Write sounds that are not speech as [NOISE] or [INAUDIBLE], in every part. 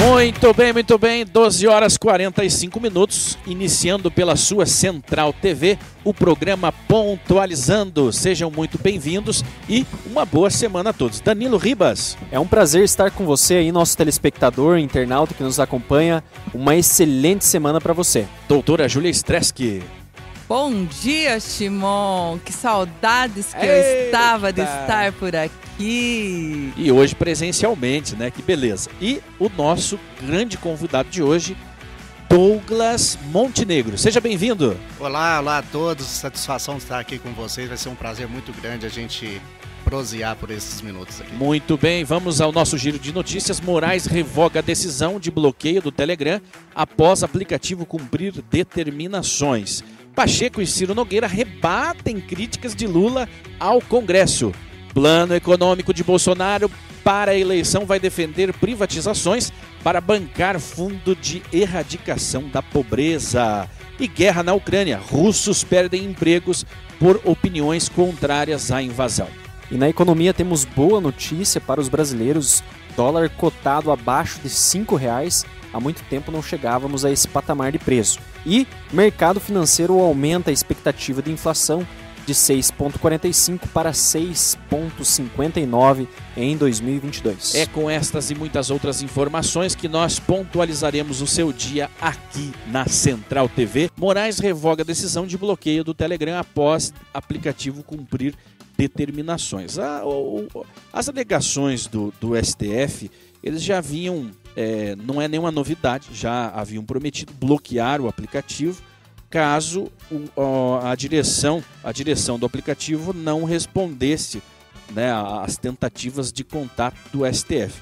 Muito bem, muito bem. 12 horas 45 minutos, iniciando pela sua Central TV, o programa Pontualizando. Sejam muito bem-vindos e uma boa semana a todos. Danilo Ribas. É um prazer estar com você aí, nosso telespectador, internauta que nos acompanha. Uma excelente semana para você. Doutora Júlia Streski. Bom dia, Timon. Que saudades que Eita. eu estava de estar por aqui. E hoje presencialmente, né? Que beleza. E o nosso grande convidado de hoje, Douglas Montenegro. Seja bem-vindo. Olá, olá a todos. Satisfação de estar aqui com vocês. Vai ser um prazer muito grande a gente prosear por esses minutos aqui. Muito bem, vamos ao nosso giro de notícias. Moraes revoga a decisão de bloqueio do Telegram após aplicativo cumprir determinações. Pacheco e Ciro Nogueira rebatem críticas de Lula ao Congresso. Plano econômico de Bolsonaro para a eleição vai defender privatizações para bancar fundo de erradicação da pobreza. E guerra na Ucrânia. Russos perdem empregos por opiniões contrárias à invasão. E na economia temos boa notícia para os brasileiros. Dólar cotado abaixo de R$ 5,00. Há muito tempo não chegávamos a esse patamar de preço. E mercado financeiro aumenta a expectativa de inflação de 6,45 para 6,59 em 2022. É com estas e muitas outras informações que nós pontualizaremos o seu dia aqui na Central TV. Moraes revoga a decisão de bloqueio do Telegram após aplicativo cumprir determinações. A- o- o- as alegações do, do STF, eles já haviam, é, não é nenhuma novidade, já haviam prometido bloquear o aplicativo caso o- a direção a direção do aplicativo não respondesse né, às tentativas de contato do STF.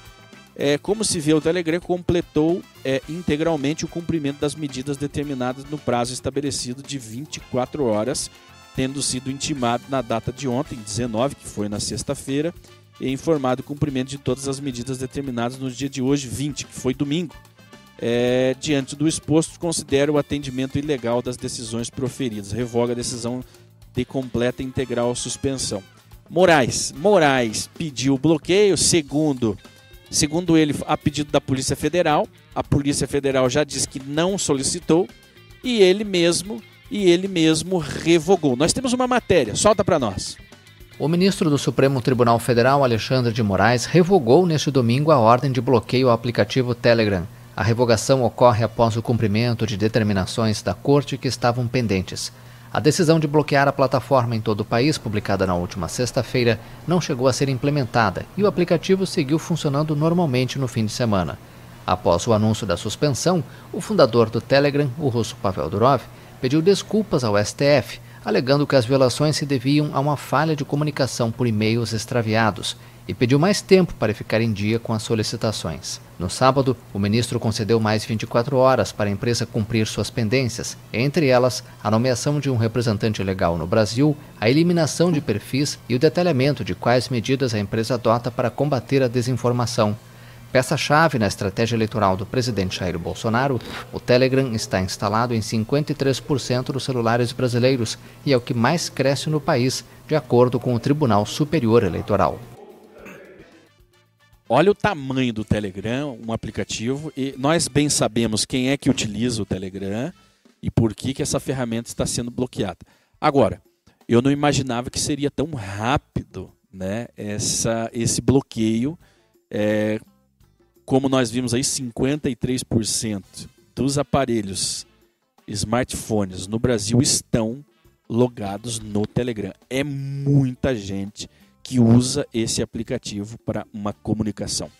É, como se vê, o Telegram completou é, integralmente o cumprimento das medidas determinadas no prazo estabelecido de 24 horas, tendo sido intimado na data de ontem, 19, que foi na sexta-feira, e informado o cumprimento de todas as medidas determinadas no dia de hoje, 20, que foi domingo. É, diante do exposto, considera o atendimento ilegal das decisões proferidas. Revoga a decisão de completa integral suspensão. Moraes, Moraes pediu bloqueio, segundo, segundo ele, a pedido da Polícia Federal. A Polícia Federal já disse que não solicitou e ele mesmo e ele mesmo revogou. Nós temos uma matéria, solta para nós. O ministro do Supremo Tribunal Federal, Alexandre de Moraes, revogou neste domingo a ordem de bloqueio ao aplicativo Telegram. A revogação ocorre após o cumprimento de determinações da corte que estavam pendentes. A decisão de bloquear a plataforma em todo o país, publicada na última sexta-feira, não chegou a ser implementada e o aplicativo seguiu funcionando normalmente no fim de semana. Após o anúncio da suspensão, o fundador do Telegram, o russo Pavel Durov, pediu desculpas ao STF, alegando que as violações se deviam a uma falha de comunicação por e-mails extraviados e pediu mais tempo para ficar em dia com as solicitações. No sábado, o ministro concedeu mais 24 horas para a empresa cumprir suas pendências, entre elas a nomeação de um representante legal no Brasil, a eliminação de perfis e o detalhamento de quais medidas a empresa adota para combater a desinformação. Peça-chave na estratégia eleitoral do presidente Jair Bolsonaro, o Telegram está instalado em 53% dos celulares brasileiros e é o que mais cresce no país, de acordo com o Tribunal Superior Eleitoral. Olha o tamanho do Telegram, um aplicativo, e nós bem sabemos quem é que utiliza o Telegram e por que, que essa ferramenta está sendo bloqueada. Agora, eu não imaginava que seria tão rápido né, essa, esse bloqueio. É, como nós vimos aí, 53% dos aparelhos smartphones no Brasil estão logados no Telegram. É muita gente que usa esse aplicativo para uma comunicação.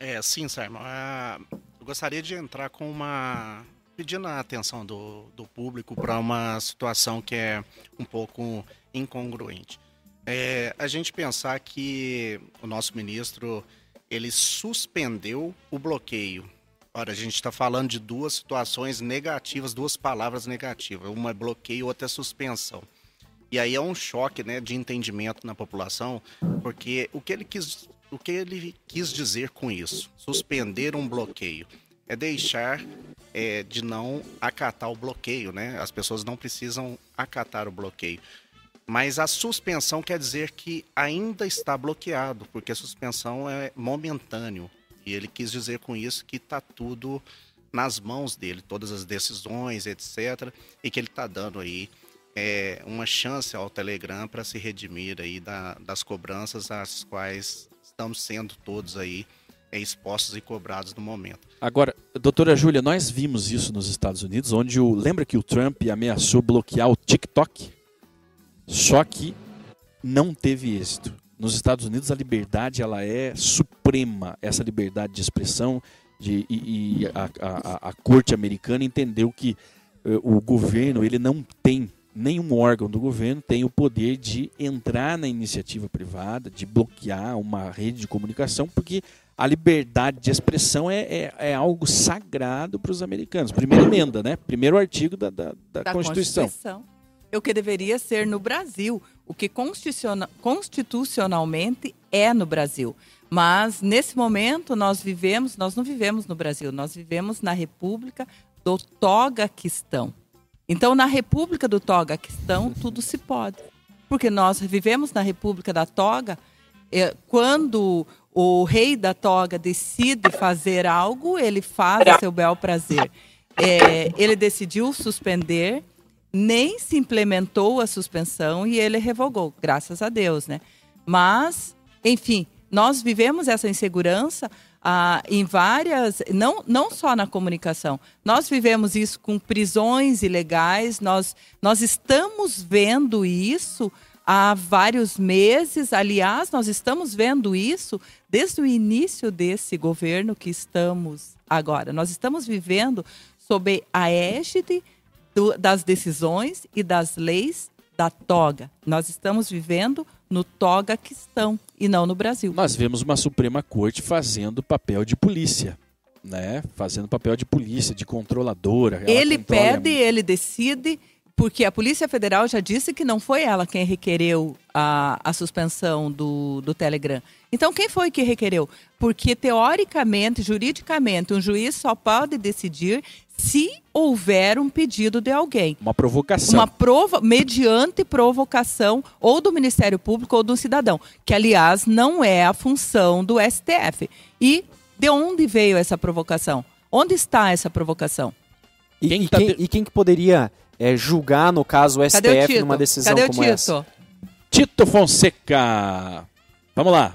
É, sim, Simon. Ah, eu gostaria de entrar com uma. pedindo a atenção do, do público para uma situação que é um pouco incongruente. É, a gente pensar que o nosso ministro ele suspendeu o bloqueio. Ora, a gente está falando de duas situações negativas, duas palavras negativas. Uma é bloqueio, outra é suspensão. E aí é um choque né, de entendimento na população, porque o que ele quis, o que ele quis dizer com isso? Suspender um bloqueio. É deixar é, de não acatar o bloqueio, né? As pessoas não precisam acatar o bloqueio. Mas a suspensão quer dizer que ainda está bloqueado, porque a suspensão é momentâneo. E ele quis dizer com isso que está tudo nas mãos dele, todas as decisões, etc. E que ele está dando aí é, uma chance ao Telegram para se redimir aí da, das cobranças às quais estamos sendo todos aí é, expostos e cobrados no momento. Agora, doutora Júlia, nós vimos isso nos Estados Unidos, onde o lembra que o Trump ameaçou bloquear o TikTok? Só que não teve êxito. Nos Estados Unidos a liberdade ela é suprema, essa liberdade de expressão de, e, e a, a, a, corte americana entendeu que uh, o governo ele não tem nenhum órgão do governo tem o poder de entrar na iniciativa privada, de bloquear uma rede de comunicação, porque a liberdade de expressão é, é, é algo sagrado para os americanos. Primeira emenda, né? Primeiro artigo da, da, da, da Constituição. Constituição. O que deveria ser no Brasil, o que constitucionalmente é no Brasil. Mas nesse momento nós vivemos, nós não vivemos no Brasil, nós vivemos na República do Togaquistão. Então, na República do Togaquistão, tudo se pode. Porque nós vivemos na República da Toga, é, quando o rei da toga decide fazer algo, ele faz a seu bel prazer. É, ele decidiu suspender, nem se implementou a suspensão e ele revogou, graças a Deus, né? Mas, enfim, nós vivemos essa insegurança ah, em várias, não, não só na comunicação. Nós vivemos isso com prisões ilegais, nós, nós estamos vendo isso há vários meses. Aliás, nós estamos vendo isso desde o início desse governo que estamos agora. Nós estamos vivendo sob a égide do, das decisões e das leis da toga. Nós estamos vivendo no toga questão e não no Brasil. Nós vemos uma Suprema Corte fazendo papel de polícia. Né? Fazendo papel de polícia, de controladora. Ele pede, ele decide, porque a Polícia Federal já disse que não foi ela quem requereu a, a suspensão do, do Telegram. Então, quem foi que requereu? Porque, teoricamente, juridicamente, um juiz só pode decidir se houver um pedido de alguém. Uma provocação. Uma prova, mediante provocação ou do Ministério Público ou do cidadão, que aliás não é a função do STF. E de onde veio essa provocação? Onde está essa provocação? E quem, e tá quem, e quem que poderia é, julgar, no caso, o STF numa decisão Cadê como o Tito? essa? Tito Fonseca. Vamos lá.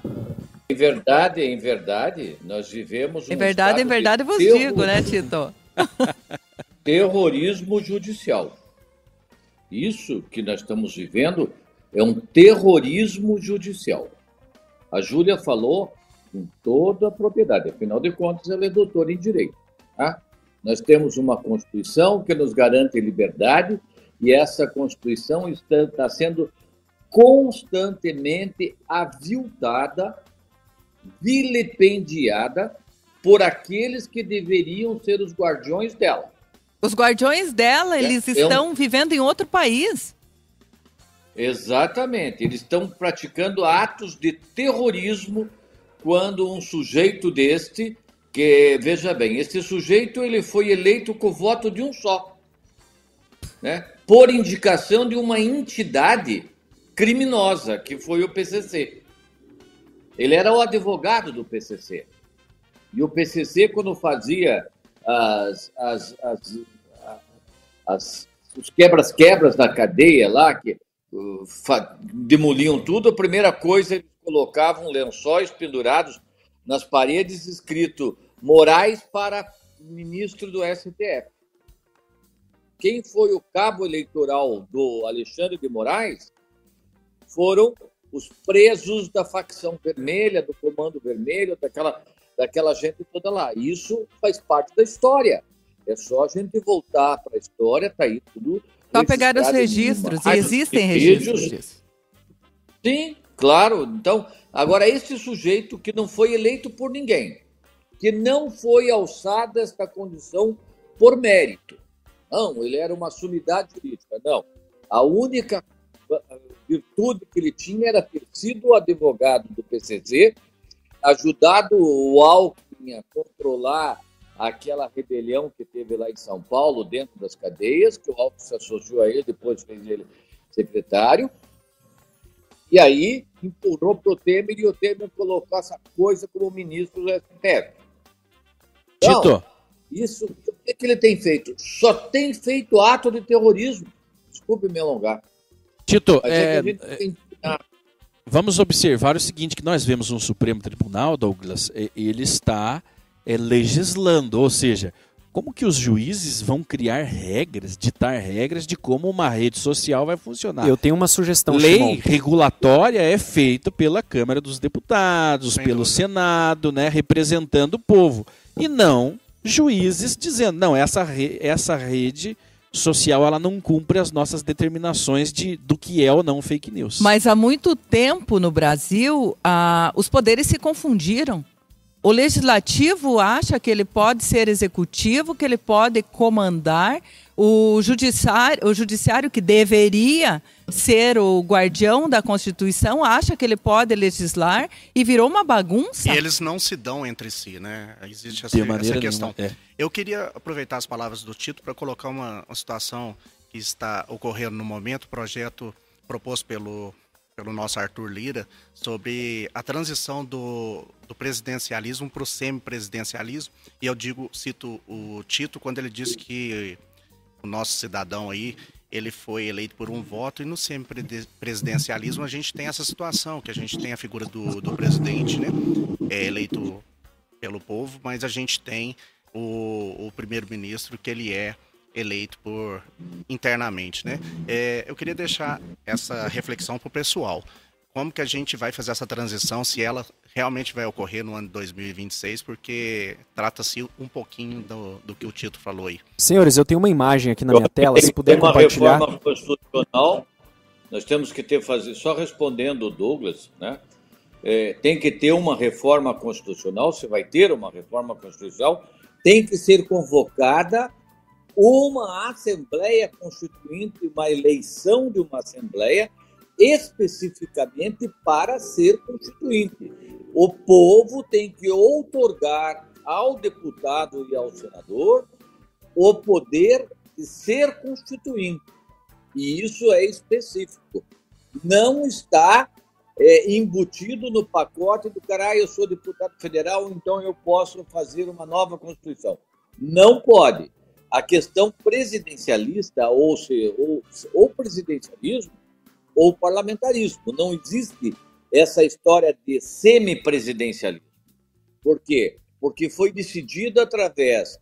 Em verdade, em verdade, nós vivemos um Em verdade, em verdade, vos digo, né, Tito? [LAUGHS] terrorismo judicial. Isso que nós estamos vivendo é um terrorismo judicial. A Júlia falou com toda a propriedade, afinal de contas, ela é doutora em direito. Tá? Nós temos uma Constituição que nos garante liberdade e essa Constituição está, está sendo constantemente aviltada, vilipendiada por aqueles que deveriam ser os guardiões dela. Os guardiões dela, é, eles é, estão um... vivendo em outro país. Exatamente, eles estão praticando atos de terrorismo quando um sujeito deste, que veja bem, esse sujeito ele foi eleito com o voto de um só, né? Por indicação de uma entidade criminosa que foi o PCC. Ele era o advogado do PCC. E o PCC, quando fazia as, as, as, as os quebras-quebras na cadeia lá, que uh, demoliam tudo, a primeira coisa eles colocavam lençóis pendurados nas paredes escrito Moraes para ministro do STF. Quem foi o cabo eleitoral do Alexandre de Moraes foram os presos da facção vermelha, do Comando Vermelho, daquela daquela gente toda lá. Isso faz parte da história. É só a gente voltar para a história, tá aí tudo. Só pegar os registros, e existem registros. Sim, claro. Então, agora esse sujeito que não foi eleito por ninguém, que não foi alçado esta condição por mérito. Não, ele era uma sumidade jurídica. Não. A única virtude que ele tinha era ter sido advogado do PCC ajudado o Alckmin a controlar aquela rebelião que teve lá em São Paulo, dentro das cadeias, que o Alckmin se associou a ele, depois fez ele secretário. E aí empurrou para o Temer e o Temer colocou essa coisa como ministro do STF. Então, Tito, Isso, o que, que ele tem feito? Só tem feito ato de terrorismo. Desculpe me alongar. Tito, Mas é, é, que a gente tem ah, vamos observar o seguinte, que nós vemos um Supremo Tribunal, Douglas, e- ele está é, legislando, ou seja, como que os juízes vão criar regras, ditar regras de como uma rede social vai funcionar? Eu tenho uma sugestão, Lei Shimon. regulatória é feita pela Câmara dos Deputados, Sem pelo dúvida. Senado, né, representando o povo, e não juízes dizendo, não, essa, re- essa rede social ela não cumpre as nossas determinações de, do que é ou não fake news. Mas há muito tempo no Brasil, ah, os poderes se confundiram. O legislativo acha que ele pode ser executivo, que ele pode comandar. O judiciário, o judiciário que deveria ser o guardião da Constituição, acha que ele pode legislar e virou uma bagunça. E eles não se dão entre si, né? Existe essa, essa questão. nenhuma. É. Eu queria aproveitar as palavras do Tito para colocar uma, uma situação que está ocorrendo no momento, projeto proposto pelo, pelo nosso Arthur Lira, sobre a transição do, do presidencialismo para o semipresidencialismo. E eu digo, cito o Tito quando ele disse que o nosso cidadão aí, ele foi eleito por um voto e no semipresidencialismo a gente tem essa situação, que a gente tem a figura do, do presidente, né? É eleito pelo povo, mas a gente tem o, o primeiro-ministro que ele é eleito por internamente, né? É, eu queria deixar essa reflexão para o pessoal. Como que a gente vai fazer essa transição, se ela realmente vai ocorrer no ano de 2026, porque trata-se um pouquinho do, do que o Tito falou aí. Senhores, eu tenho uma imagem aqui na minha tela, se Tem puder uma compartilhar. reforma constitucional, nós temos que ter fazer, só respondendo o Douglas, né? É, tem que ter uma reforma constitucional, se vai ter uma reforma constitucional, tem que ser convocada uma Assembleia Constituinte, uma eleição de uma Assembleia, especificamente para ser constituinte. O povo tem que outorgar ao deputado e ao senador o poder de ser constituinte. E isso é específico. Não está é, embutido no pacote do cara, ah, eu sou deputado federal, então eu posso fazer uma nova Constituição. Não pode. A questão presidencialista, ou, se, ou, ou presidencialismo, ou parlamentarismo. Não existe essa história de semipresidencialismo. Por quê? Porque foi decidido através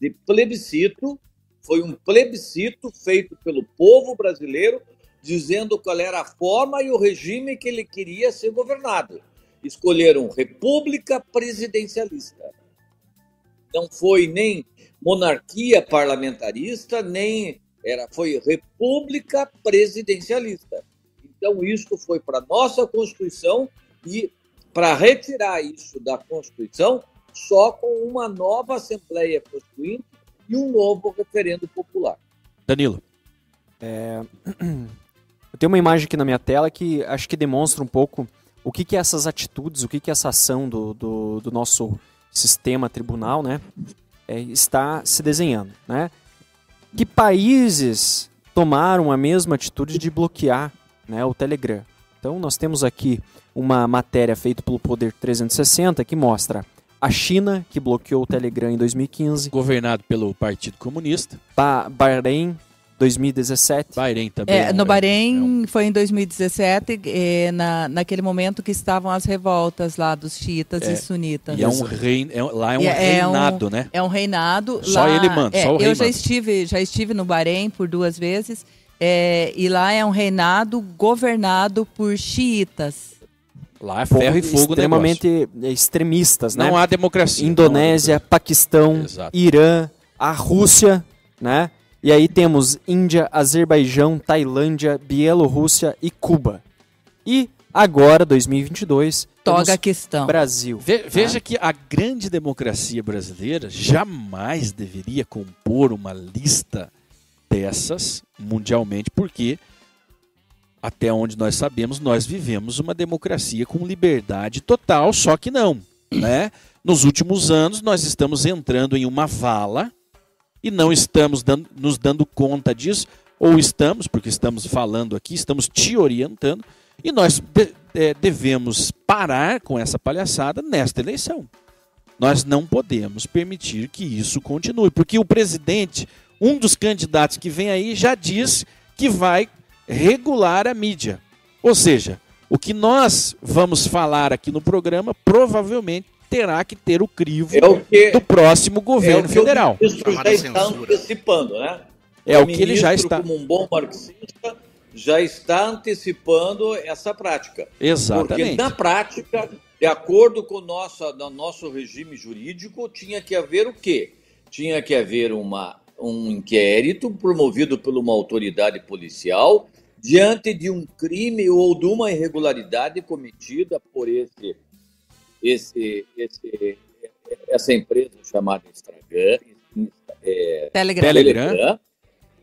de plebiscito, foi um plebiscito feito pelo povo brasileiro, dizendo qual era a forma e o regime que ele queria ser governado. Escolheram república presidencialista. Não foi nem monarquia parlamentarista, nem era foi república presidencialista. Então isso foi para nossa Constituição e para retirar isso da Constituição só com uma nova Assembleia Constituinte e um novo referendo popular. Danilo. [CLEARS THROAT] Eu tenho uma imagem aqui na minha tela que acho que demonstra um pouco o que, que essas atitudes, o que, que essa ação do, do, do nosso sistema tribunal né, é, está se desenhando. Né? Que países tomaram a mesma atitude de bloquear né, o Telegram? Então, nós temos aqui uma matéria feita pelo Poder 360 que mostra a China, que bloqueou o Telegram em 2015, Governado pelo Partido Comunista. ba Bahrein, 2017. Bahrein também. É, um- no é Bahrein um- foi em 2017, eh, na, naquele momento que estavam as revoltas lá dos xiitas É, e sunitas. E é um reino, é lá é um E é reinado, um- né? É um reinado. Só lá, ele manda, é, só o rei Eu já manda. estive, já estive no Bahrein por duas vezes. é, e lá é um reinado governado por xiitas. Lá é ferro e fogo extremamente extremistas, né? Não há democracia. Indonésia, há Paquistão, Exato. Irã, a Rússia, né? E aí temos Índia, Azerbaijão, Tailândia, Bielorrússia e Cuba. E agora, 2022, Toga a temos questão. Brasil. Ve- veja que a grande democracia brasileira jamais deveria compor uma lista dessas mundialmente, porque até onde nós sabemos, nós vivemos uma democracia com liberdade total, só que não, né? Nos últimos anos nós estamos entrando em uma vala e não estamos dando- nos dando conta disso, ou estamos, porque estamos falando aqui, estamos te orientando, e nós de- eh, devemos parar com essa palhaçada nesta eleição. Nós não podemos permitir que isso continue, porque o presidente, um dos candidatos que vem aí, já diz que vai regular a mídia. Ou seja, o que nós vamos falar aqui no programa provavelmente terá que ter o crivo É o que, do próximo é governo o que federal. o ministro já está antecipando, né? É o O que ele já está. como um bom marxista, já está antecipando essa prática. Porque Exatamente. na prática, de acordo com o nosso, no nosso regime jurídico, tinha que haver o quê? Tinha que haver uma, um inquérito promovido por uma autoridade policial diante de um crime ou de uma irregularidade cometida por esse, esse, esse, essa empresa chamada Instagram, é, Telegram. Telegram.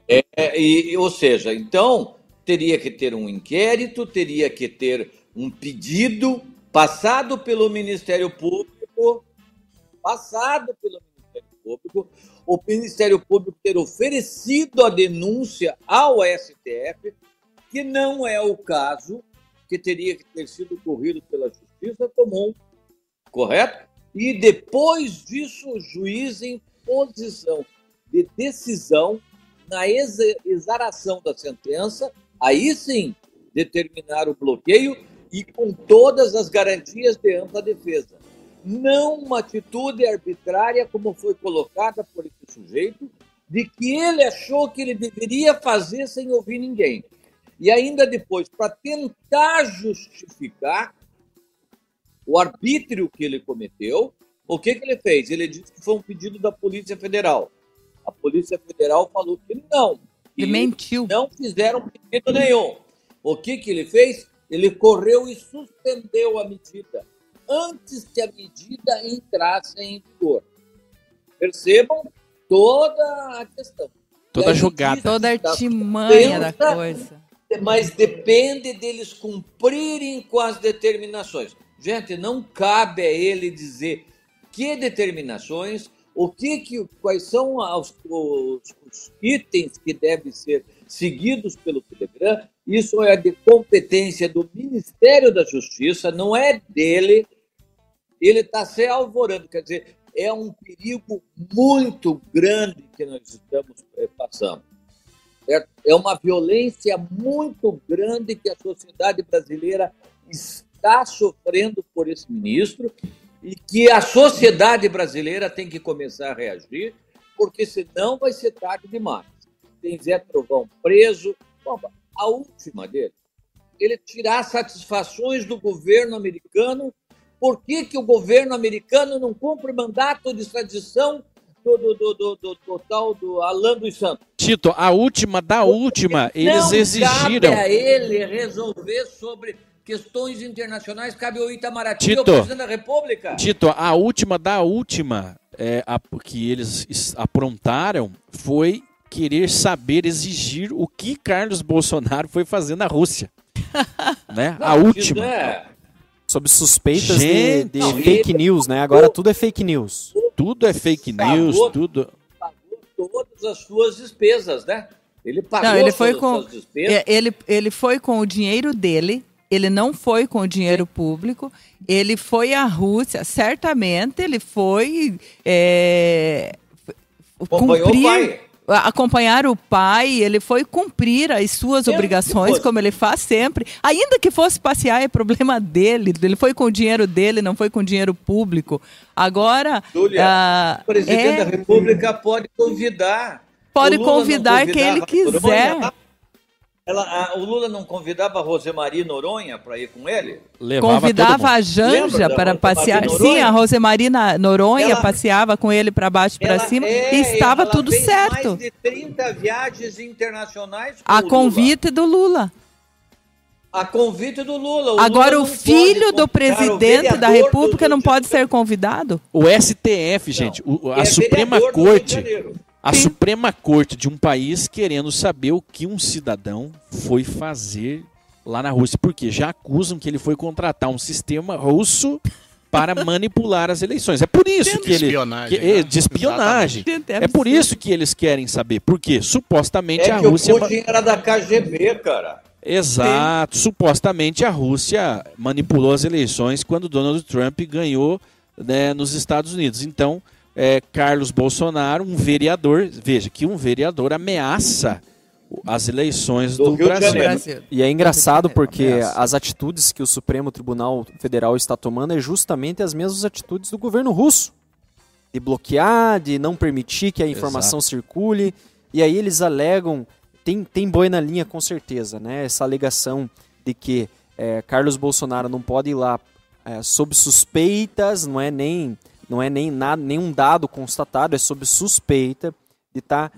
É, e, ou seja, então teria que ter um inquérito, teria que ter um pedido passado pelo Ministério Público, passado pelo Ministério Público, o Ministério Público ter oferecido a denúncia ao STF, que não é o caso, que teria que ter sido corrido pela Justiça Comum, correto? E depois disso, o juiz em posição de decisão na exa- exaração da sentença, aí sim determinar o bloqueio e com todas as garantias de ampla defesa. Não uma atitude arbitrária como foi colocada por esse sujeito, de que ele achou que ele deveria fazer sem ouvir ninguém. E ainda depois, para tentar justificar o arbítrio que ele cometeu, o que, que ele fez? Ele disse que foi um pedido da Polícia Federal. A Polícia Federal falou que não. Ele que mentiu. não fizeram pedido nenhum. O que, que ele fez? Ele correu e suspendeu a medida antes que a medida entrasse em vigor. Percebam toda a questão. Toda aí jogada. Toda a artimanha da coisa. mas depende deles cumprirem com as determinações. Gente, não cabe a ele dizer que determinações, o que, que quais são os, os- os itens que devem ser seguidos pelo Telegram. Isso é de competência do Ministério da Justiça, não é dele. Ele está se alvorando, quer dizer, é um perigo muito grande que nós estamos eh, passando. É uma violência muito grande que a sociedade brasileira está sofrendo por esse ministro e que a sociedade brasileira tem que começar a reagir, porque senão vai ser tarde demais. Tem Zé Trovão preso. Bom, a última dele, ele tirar satisfações do governo americano. Por que, que o governo americano não cumpre mandato de extradição do, do, do, do, do, tal do Alan dos Santos? Tito, a última da última, eles exigiram. cabe a ele resolver sobre questões internacionais, cabe ao Itamaraty, Tito. ao presidente da República. Tito, a última da última é, a- que eles es- aprontaram foi querer saber, exigir o que Carlos Bolsonaro foi fazer na Rússia. [LAUGHS] né? A Não, última. isso é- Sob suspeitas de, Gente. de Não, fake ele- news, né? Agora tudo é fake news. Tudo é fake news, Pagou. tudo. pagou todas as suas despesas, né? Ele pagou Não, ele foi todas com- as suas despesas. É, Ele, ele foi com o dinheiro dele, ele não foi com o dinheiro público, ele foi à Rússia, certamente ele foi é, o a- acompanhar o pai, ele foi cumprir as suas obrigações, como ele faz sempre. Ainda que fosse passear, é problema dele. Ele foi com o dinheiro dele, não foi com o dinheiro público. Agora, ah, O presidente é- da República pode convidar. Pode convidar quem ele quiser. Ela- a- o Lula não convidava a Rosemarie Noronha para ir com ele? Levava Convidava a. Janja para Rosemary passear. Noronha? Sim, a Rosemarina Noronha Ela- passeava com ele para baixo e para cima é, e estava ela tudo fez certo. Mais de 30 viagens internacionais com A o Lula. convite do Lula. A convite do Lula. O Agora, Lula o filho do presidente da República do não pode ser convidado? O STF, gente, o- a É Suprema vereador do Rio de Corte. A Sim. Suprema Corte de um país querendo saber o que um cidadão foi fazer lá na Rússia, porque já acusam que ele foi contratar um sistema russo para [LAUGHS] manipular as eleições. É por isso que ele Espionagem, que- é, né? de espionagem. Gente, É por isso que eles querem saber, porque supostamente É a que Rússia o Putin era da KGB, cara. Exato. Supostamente a Rússia manipulou as eleições quando Donald Trump ganhou né, nos Estados Unidos. Então, é, Carlos Bolsonaro, um vereador, veja que um vereador ameaça as eleições do, Do Brasil. Brasil. E é engraçado porque Ameaça. as atitudes que o Supremo Tribunal Federal está tomando é justamente as mesmas atitudes do governo russo. De bloquear, de não permitir que a informação circule. E aí eles alegam, tem, tem boi na linha com certeza, né? Essa alegação de que é, Carlos Bolsonaro não pode ir lá é, sob suspeitas, não é nem, não é nem nada, nenhum dado constatado, é sob suspeita de estar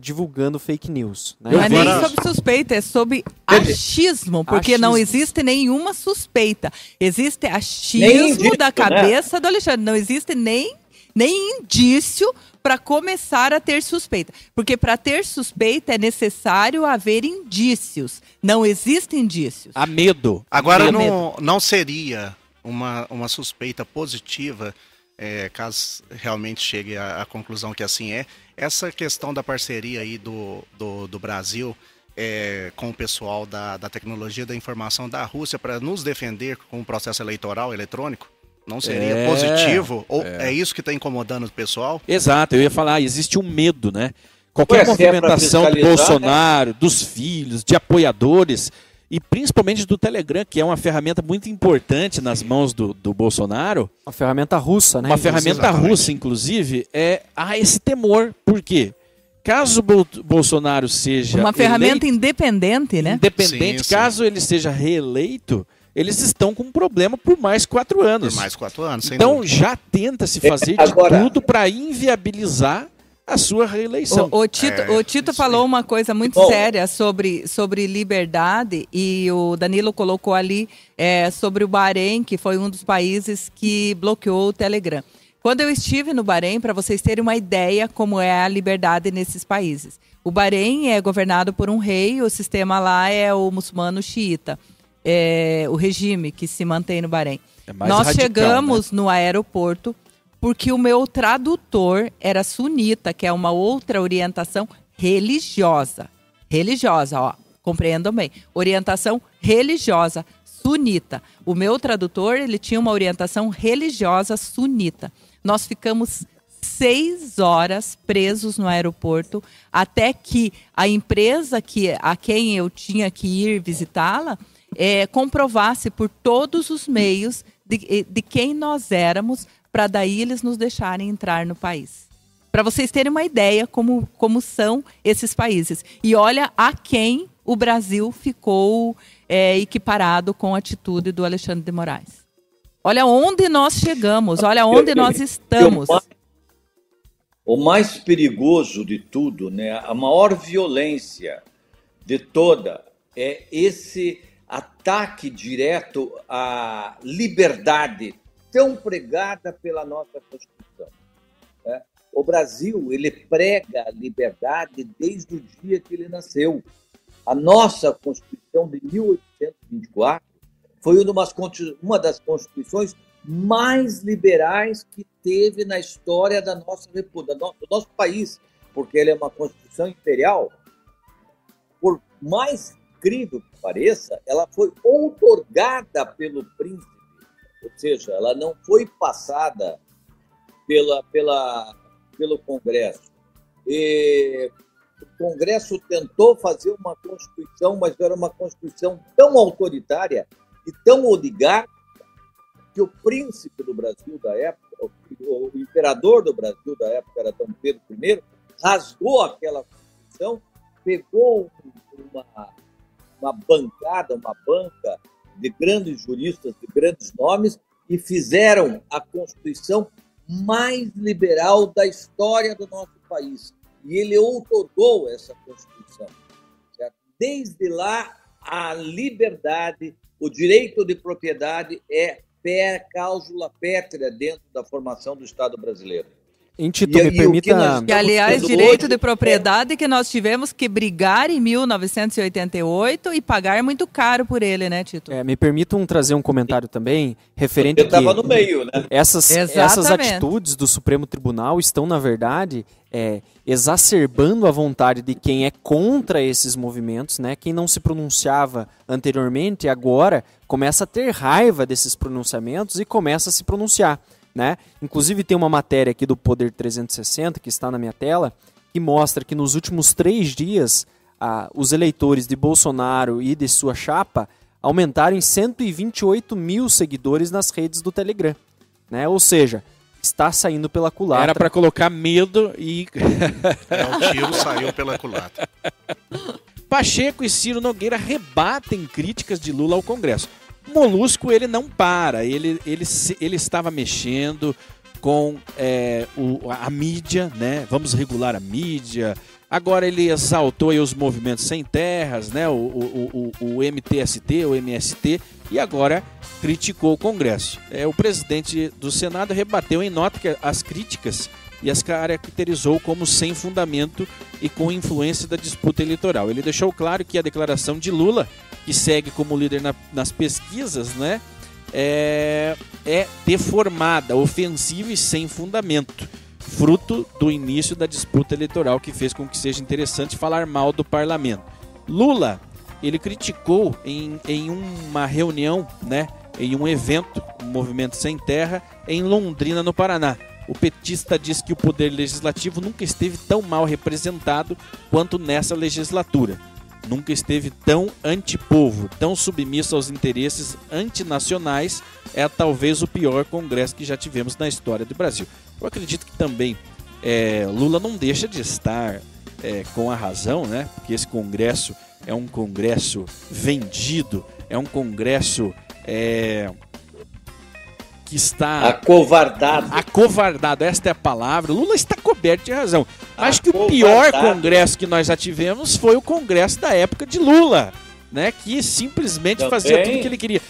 divulgando fake news. Né? Não é nem sob suspeita, é sob achismo, porque não Achismo. existe nenhuma suspeita. Existe achismo indício, da né? cabeça do Alexandre. Não existe nem, nem indício para começar a ter suspeita. Porque para ter suspeita é necessário haver indícios. Não existem indícios. Há medo. Agora, Medo. não, não seria uma, uma suspeita positiva, é, caso realmente chegue à, à conclusão que assim é, essa questão da parceria aí do, do, do Brasil é, com o pessoal da, da tecnologia da informação da Rússia para nos defender com o processo eleitoral eletrônico? Não seria É, positivo? Ou é. isso que está incomodando o pessoal? Exato, eu ia falar, existe um medo, né? Qualquer Ué, é movimentação do fiscalizar, Bolsonaro, dos filhos, de apoiadores, e principalmente do Telegram, que é uma ferramenta muito importante nas mãos do, do Bolsonaro, Uma ferramenta russa, né? uma inclusive. ferramenta Exatamente. russa, inclusive, é há esse temor. Por quê? Caso o Bol- Bolsonaro seja Uma ferramenta eleito, independente, né? independente, Sim, sim. caso ele seja reeleito, eles estão com um problema por mais quatro Por anos. mais quatro anos, sem Então dúvida. já tenta se fazer Agora- de tudo para inviabilizar a sua reeleição. O, o Tito, É, o Tito falou uma coisa muito Bom. séria sobre, sobre liberdade e o Danilo colocou ali é, sobre o Bahrein, que foi um dos países que bloqueou o Telegram. Quando eu estive no Bahrein, para vocês terem uma ideia como é a liberdade nesses países. O Bahrein é governado por um rei, o sistema lá é o muçulmano xiita, é, o regime que se mantém no Bahrein. É Nós radical, chegamos no aeroporto porque o meu tradutor era sunita, que é uma outra orientação religiosa. Religiosa, ó, compreendam bem. Orientação religiosa sunita. O meu tradutor, ele tinha uma orientação religiosa sunita. Nós ficamos seis horas presos no aeroporto até que a empresa que, a quem eu tinha que ir visitá-la eh, comprovasse por todos os meios de, de quem nós éramos para daí eles nos deixarem entrar no país. Para vocês terem uma ideia como, como são esses países. E olha a quem o Brasil ficou eh, equiparado com a atitude do Alexandre de Moraes. Olha onde nós chegamos, olha onde nós estamos. O mais perigoso de tudo, né, a maior violência de toda é esse ataque direto à liberdade tão pregada pela nossa Constituição. né? O Brasil ele prega a liberdade desde o dia que ele nasceu. A nossa Constituição de 1824 foi uma, das constituições mais liberais que teve na história da nossa república, do nosso país, porque ele é uma constituição imperial. Por mais incrível que pareça, ela foi outorgada pelo príncipe, ou seja, ela não foi passada pela, pela, pelo Congresso. E o Congresso tentou fazer uma constituição, mas era uma constituição tão autoritária e tão oligárquica que o príncipe do Brasil da época, o, imperador do Brasil da época era Dom Pedro I, rasgou aquela constituição, pegou uma, uma bancada, uma banca de grandes juristas, de grandes nomes, e fizeram a Constituição mais liberal da história do nosso país. E ele outorgou essa Constituição. Certo? Desde lá, a liberdade, o direito de propriedade é pé, cláusula pétrea dentro da formação do Estado brasileiro. Em Tito, E- me e o que permita. nós- E, aliás, Hoje, direito de é- propriedade que nós tivemos que brigar em 1988 e pagar muito caro por ele, né, Tito? É, me permitam trazer um comentário também referente Eu estava que no meio, né? essas, Exatamente. essas atitudes do Supremo Tribunal estão, na verdade, é, exacerbando a vontade de quem é contra esses movimentos, né? Quem não se pronunciava anteriormente, agora começa a ter raiva desses pronunciamentos e começa a se pronunciar. Né? Inclusive tem uma matéria aqui do Poder 360 que está na minha tela que mostra que nos últimos três dias ah, os eleitores de Bolsonaro e de sua chapa aumentaram em 128 mil seguidores nas redes do Telegram. Né? Ou seja, está saindo pela culatra. Era para colocar medo e. é, o tiro saiu pela culatra. Pacheco e Ciro Nogueira rebatem críticas de Lula ao Congresso. Molusco ele não para, ele, ele, ele estava mexendo com é, o, a mídia, né? Vamos regular a mídia. Agora ele exaltou os movimentos sem terras, né? O, o, o, o MTST, o MST, e agora criticou o Congresso. É, o presidente do Senado rebateu em nota que as críticas e as caracterizou como sem fundamento e com influência da disputa eleitoral. Ele deixou claro que a declaração de Lula, que segue como líder na, nas pesquisas, né, é, é deformada, ofensiva e sem fundamento, fruto do início da disputa eleitoral que fez com que seja interessante falar mal do parlamento. Lula, ele criticou em, em uma reunião, né, em um evento, um movimento sem terra, em Londrina, no Paraná. O petista diz que o poder legislativo nunca esteve tão mal representado quanto nessa legislatura. Nunca esteve tão antipovo, tão submisso aos interesses antinacionais. É talvez o pior congresso que já tivemos na história do Brasil. Eu acredito que também é, Lula não deixa de estar é, com a razão, né? Porque esse congresso é um congresso vendido, é um congresso é, que está. Acovardado. Acovardado, esta é a palavra. Lula está coberto de razão. Acho que o pior congresso que nós já tivemos foi o congresso da época de Lula, né? Que simplesmente Também. fazia tudo o que ele queria.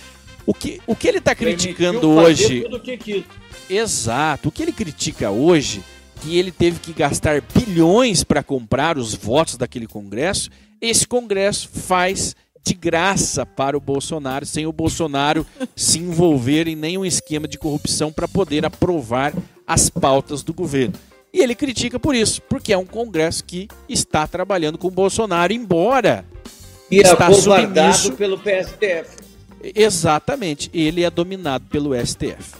O que, o que ele está criticando hoje. Que Exato. O que ele critica hoje, que ele teve que gastar bilhões para comprar os votos daquele congresso, esse congresso faz de graça para o Bolsonaro, sem o Bolsonaro [LAUGHS] se envolver em nenhum esquema de corrupção para poder aprovar as pautas do governo. E ele critica por isso, porque é um Congresso que está trabalhando com o Bolsonaro, embora e está submisso pelo PSTF. Exatamente, ele é dominado pelo STF.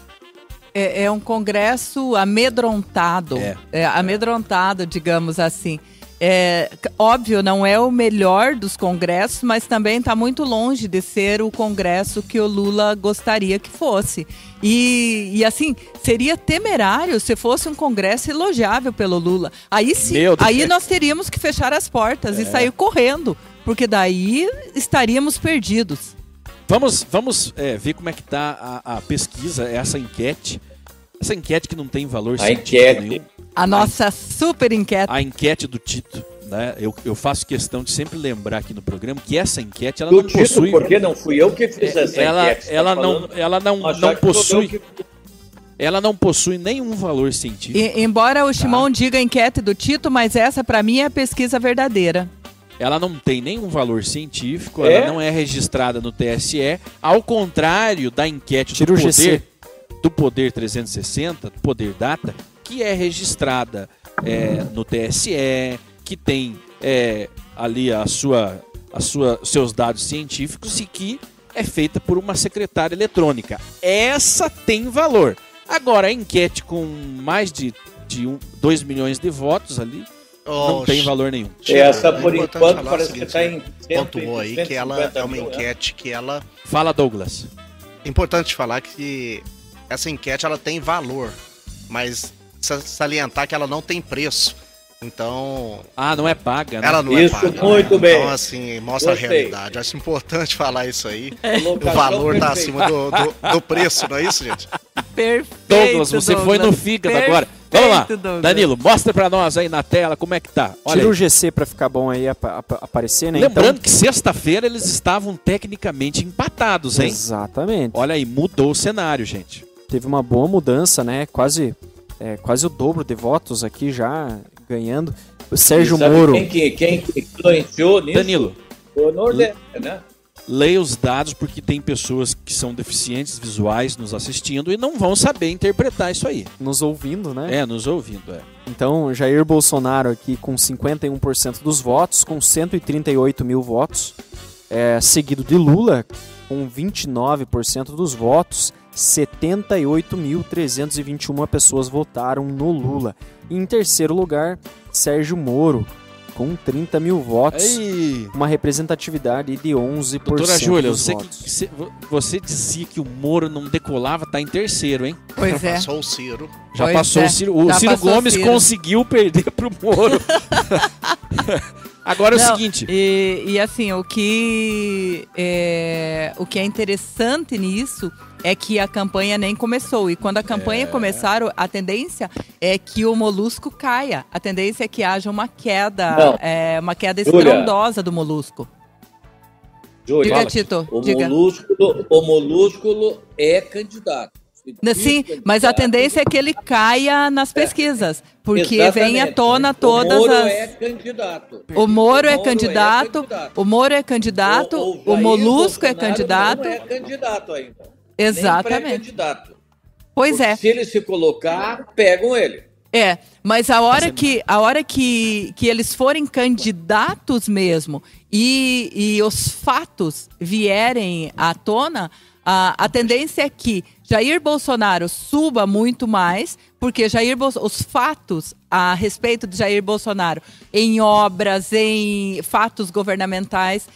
É, é um Congresso amedrontado, é. é amedrontado, digamos assim. É, óbvio, não é o melhor dos congressos, mas também está muito longe de ser o congresso que o Lula gostaria que fosse. E, e assim, seria temerário se fosse um congresso elogiável pelo Lula. Aí sim, aí nós teríamos que fechar as portas é. e sair correndo, porque daí estaríamos perdidos. Vamos, vamos é, ver como é que está a, a pesquisa, essa enquete. Essa enquete que não tem valor a enquete. nenhum. A nossa a, super enquete. A enquete do Tito. Né? Eu, eu faço questão de sempre lembrar aqui no programa que essa enquete ela do não Tito, possui. Porque não fui eu que fiz essa ela, enquete. Ela, tá não, ela não, não possui. Que... Ela não possui nenhum valor científico. E, embora o Shimon tá? diga enquete do Tito, mas essa para mim é a pesquisa verdadeira. Ela não tem nenhum valor científico, é? ela não é registrada no TSE, ao contrário da enquete do poder, do Poder 360, do Poder Data, que é registrada é, no TSE, que tem é, ali a sua, a sua, seus dados científicos e que é feita por uma secretária eletrônica. Essa tem valor. Agora, a enquete com mais de, de 2 um, milhões de votos ali oh, não tem valor nenhum. Essa, por é enquanto, parece que está em. Pontuou aí que ela é uma né? enquete que ela. Fala, Douglas. Importante falar que essa enquete ela tem valor, mas salientar que ela não tem preço. Então. Ah, não é paga, né? Ela não isso, é paga. muito né? bem. Então, assim, mostra Gostei. a realidade. Acho importante [LAUGHS] falar isso aí. É. O valor tá acima do, do, do, preço, não é isso, gente? Perfeito. Douglas, você Douglas. foi no fígado Perfeito, agora. Vamos lá. Douglas. Danilo, mostra pra nós aí na tela como é que tá. Olha Tira aí. o GC pra ficar bom aí ap ap aparecer, né? Lembrando então... que sexta-feira eles estavam tecnicamente empatados, hein? Exatamente. Olha aí, mudou o cenário, gente. Teve uma boa mudança, né? Quase é, quase o dobro de votos aqui já ganhando. O Sérgio Moro. Quem que, quem que influenciou nisso? Danilo. O Nordeste, né? Leia os dados porque tem pessoas que são deficientes visuais nos assistindo e não vão saber interpretar isso aí. Nos ouvindo, né? É, nos ouvindo, é. Então, Jair Bolsonaro aqui com 51% dos votos, com 138 mil votos. é, seguido de Lula, com 29% dos votos. 78.321 pessoas votaram no Lula. E em terceiro lugar, Sérgio Moro, com 30 mil votos, Aí. uma representatividade de 11% Doutora Júlia, dos você, que, votos. você, você dizia que o Moro não decolava, tá em terceiro, hein? Pois é. Passou o Ciro. Já Pois passou é, o Ciro. O já Ciro passou o Gomes Ciro. conseguiu perder pro Moro. [LAUGHS] Agora é o Não, seguinte. E, e assim, o que, é, o que é interessante nisso é que a campanha nem começou. E quando a campanha começar, a tendência é que o molusco caia. A tendência é que haja uma queda, é, uma queda Júlia. estrondosa do molusco. Júlia, Diga, Tito. o diga. molúsculo, o molúsculo é candidato. Diz Sim, mas a candidato, tendência é que ele caia nas pesquisas. Porque vem à Exatamente. tona todas o Moro as. é candidato. O Moro é candidato, candidato. o Moro é candidato, O- o Molusco é candidato. Não é candidato ainda. Exatamente. pré-candidato. Pois é. Se ele se colocar, pegam ele. É, mas a hora que a hora que, que eles forem candidatos mesmo e, e os fatos vierem à tona, a, a tendência é que Jair Bolsonaro suba muito mais, porque Jair Bolso- os fatos a respeito de Jair Bolsonaro em obras, em fatos governamentais,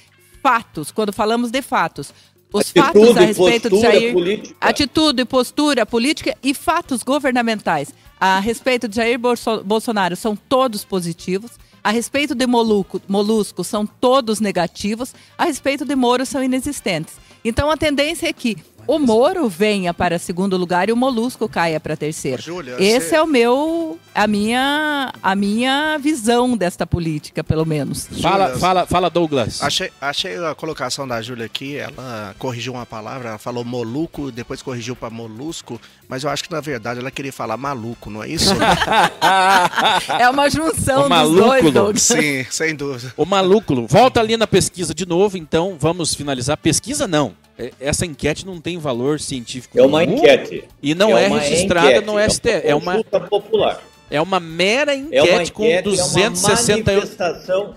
fatos, quando falamos de fatos, os Atitude fatos a respeito de Jair política. atitude, postura política e fatos governamentais a respeito de Jair Bolso- Bolsonaro são todos positivos. A respeito de Moluco, Molusco são todos negativos. A respeito de Moro são inexistentes. Então a tendência é que o Moro venha para segundo lugar e o Molusco caia para terceiro. Júlia, Esse você- é o meu, a minha, a minha visão desta política, pelo menos. Fala, Júlia, fala, fala, Douglas. Achei, achei a colocação da Júlia aqui, ela corrigiu uma palavra, ela falou moluco, depois corrigiu pra molusco, mas eu acho que na verdade ela queria falar maluco, não é isso? [LAUGHS] É uma junção O dos malúculo. dois, Douglas. Sim, sem dúvida. Ô Malúculo, volta ali na pesquisa de novo, então vamos finalizar. Pesquisa não. É- Essa enquete não tem valor científico É uma nenhum enquete. e não é, uma registrada enquete, no STF. É uma, consulta popular. é uma mera É uma enquete enquete, com é 268. uma manifestação.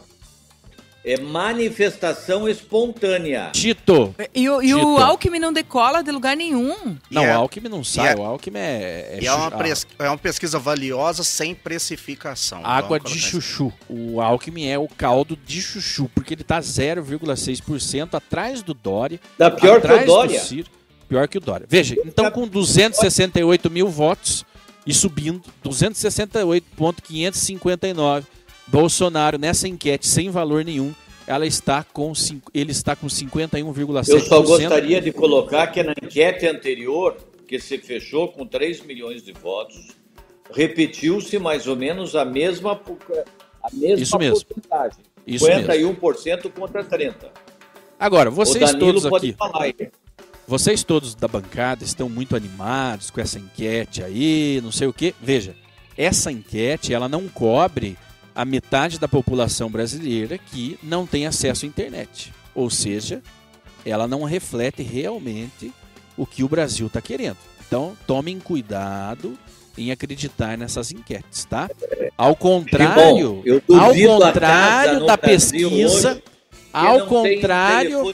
É manifestação espontânea. Tito. E, o- e Tito. o Alckmin não decola de lugar nenhum. Não, é- o Alckmin não sai, é- o Alckmin é. E é uma, pres- é uma pesquisa valiosa sem precificação. Água de chuchu. O Alckmin é o caldo de chuchu, porque ele tá 0,6% atrás do Dória. Tá pior que o Dória. Ciro. Pior que o Dória. Veja, então com 268 mil votos e subindo, 268.559, Bolsonaro nessa enquete sem valor nenhum, ela está com, ele está com 51,7%. Eu só gostaria de colocar que na enquete anterior, que se fechou com 3 milhões de votos, repetiu-se mais ou menos a mesma, a mesma Isso mesmo. porcentagem. Isso 51% contra 30%. Agora, vocês todos aqui, vocês todos da bancada estão muito animados com essa enquete aí, não sei o quê. Veja, essa enquete ela não cobre a metade da população brasileira que não tem acesso à internet. Ou seja, ela não reflete realmente o que o Brasil está querendo. Então, tomem cuidado em acreditar nessas enquetes, tá? Ao contrário, Bom, ao contrário da Brasil pesquisa, hoje ao contrário.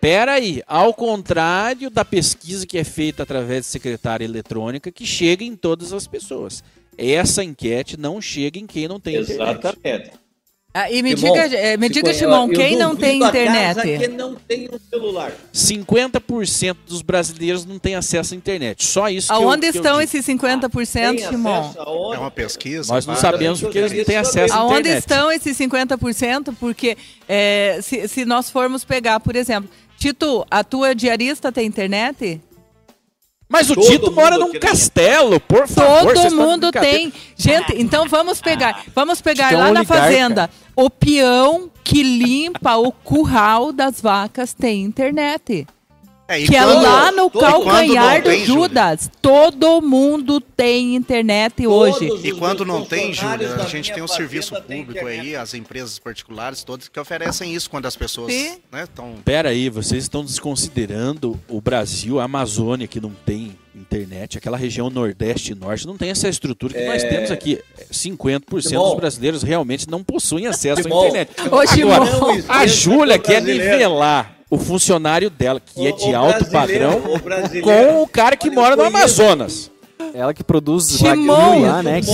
Pera aí, ao contrário da pesquisa que é feita através de secretária eletrônica, que chega em todas as pessoas. Essa enquete não chega em quem não tem internet. Exatamente. Ah, e me Simão, diga, eh, me diga Simão, eu quem não tem internet? que não tem um celular. 50% dos brasileiros não têm acesso à internet. Só isso que eu- Aonde que eu estão digo. esses 50%, Tem Simão? aonde? É uma pesquisa. Nós não para- sabemos porque eles não têm acesso à Aonde internet. estão esses 50%? Porque eh, se, se nós formos pegar, por exemplo, Tito, a tua diarista tem internet? Mas o Todo Tito mora num castelo, por favor. Todo mundo tem. Gente, então vamos pegar, vamos pegar Tito é um lá na fazenda. O peão que limpa o curral das vacas tem internet. É, e Que é quando- lá no e calcanhar do tem, Júlia? Judas. Todo mundo tem internet hoje. Todos E os quando não tem, Júlia, a gente tem um fazenda serviço público aí, as empresas particulares todas que oferecem isso quando as pessoas Sim. né, estão. Pera aí, vocês estão desconsiderando o Brasil, a Amazônia, que não tem internet. Aquela região Nordeste e Norte não tem essa estrutura que nós É. temos aqui. 50% Simão. dos brasileiros realmente não possuem acesso à internet. Ô. Agora, Não a Júlia que o quer nivelar o funcionário dela, que é O- de o alto padrão, o com o cara que mora no Amazonas. Ela que produz wagyu lá, né? de